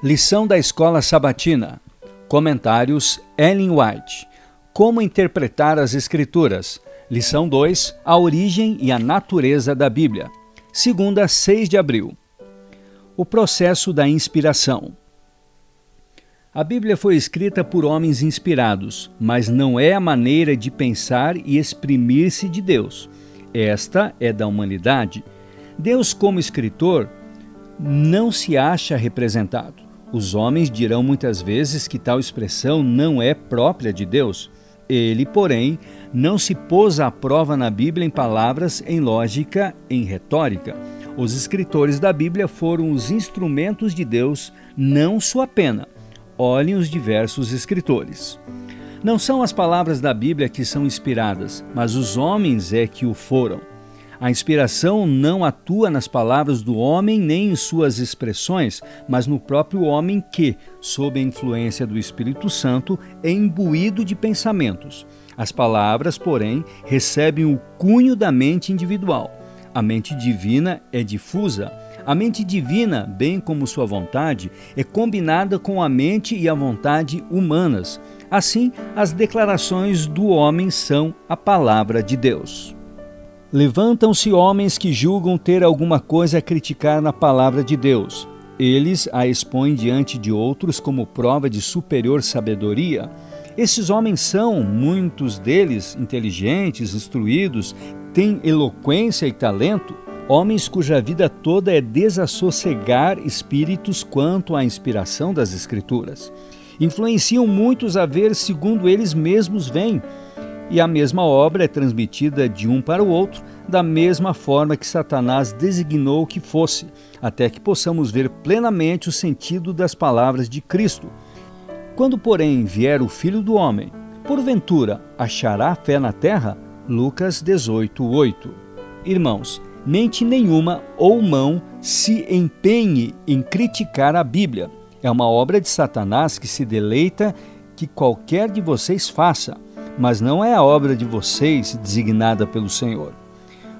Lição da Escola Sabatina. Comentários Ellen White. Como interpretar as Escrituras. Lição 2. A origem e a natureza da Bíblia. Segunda, 6 de abril. O processo da inspiração. A Bíblia foi escrita por homens inspirados, mas não é a maneira de pensar e exprimir-se de Deus. Esta é da humanidade. Deus, como escritor, não se acha representado. Os homens dirão muitas vezes que tal expressão não é própria de Deus. Ele, porém, não se pôs à prova na Bíblia em palavras, em lógica, em retórica. Os escritores da Bíblia foram os instrumentos de Deus, não sua pena. Olhem os diversos escritores. Não são as palavras da Bíblia que são inspiradas, mas os homens é que o foram. A inspiração não atua nas palavras do homem nem em suas expressões, mas no próprio homem que, sob a influência do Espírito Santo, é imbuído de pensamentos. As palavras, porém, recebem o cunho da mente individual. A mente divina é difusa. A mente divina, bem como sua vontade, é combinada com a mente e a vontade humanas. Assim, as declarações do homem são a palavra de Deus. Levantam-se homens que julgam ter alguma coisa a criticar na palavra de Deus. Eles a expõem diante de outros como prova de superior sabedoria. Esses homens são, muitos deles, inteligentes, instruídos, têm eloquência e talento, homens cuja vida toda é desassossegar espíritos quanto à inspiração das Escrituras. Influenciam muitos a ver segundo eles mesmos veem e a mesma obra é transmitida de um para o outro, da mesma forma que Satanás designou que fosse, até que possamos ver plenamente o sentido das palavras de Cristo. Quando, porém, vier o Filho do Homem, porventura achará fé na terra? Lucas 18, 8. Irmãos, mente nenhuma ou mão se empenhe em criticar a Bíblia. É uma obra de Satanás que se deleita que qualquer de vocês faça mas não é a obra de vocês designada pelo Senhor.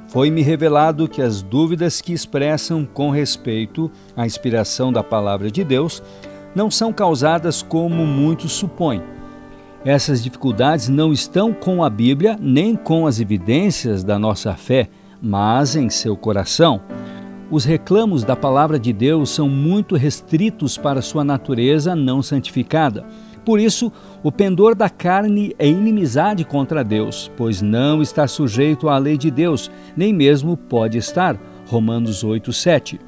Foi-me revelado que as dúvidas que expressam com respeito à inspiração da palavra de Deus não são causadas como muitos supõem. Essas dificuldades não estão com a Bíblia nem com as evidências da nossa fé, mas em seu coração. Os reclamos da palavra de Deus são muito restritos para sua natureza não santificada. Por isso, o pendor da carne é inimizade contra Deus, pois não está sujeito à lei de Deus, nem mesmo pode estar. Romanos 8, 7.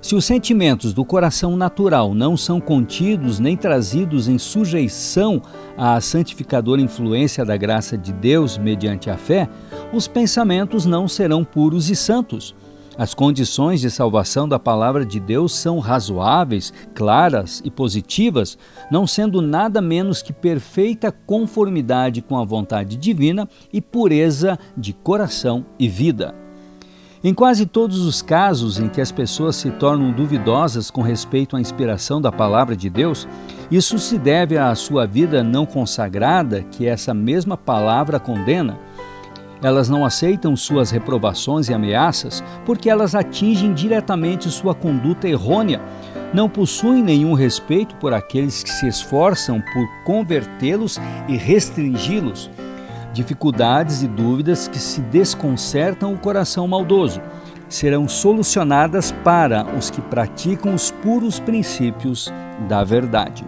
Se os sentimentos do coração natural não são contidos nem trazidos em sujeição à santificadora influência da graça de Deus mediante a fé, os pensamentos não serão puros e santos. As condições de salvação da palavra de Deus são razoáveis, claras e positivas, não sendo nada menos que perfeita conformidade com a vontade divina e pureza de coração e vida. Em quase todos os casos em que as pessoas se tornam duvidosas com respeito à inspiração da palavra de Deus, isso se deve à sua vida não consagrada, que essa mesma palavra condena elas não aceitam suas reprovações e ameaças porque elas atingem diretamente sua conduta errônea. Não possuem nenhum respeito por aqueles que se esforçam por convertê-los e restringi-los. Dificuldades e dúvidas que se desconcertam o coração maldoso serão solucionadas para os que praticam os puros princípios da verdade.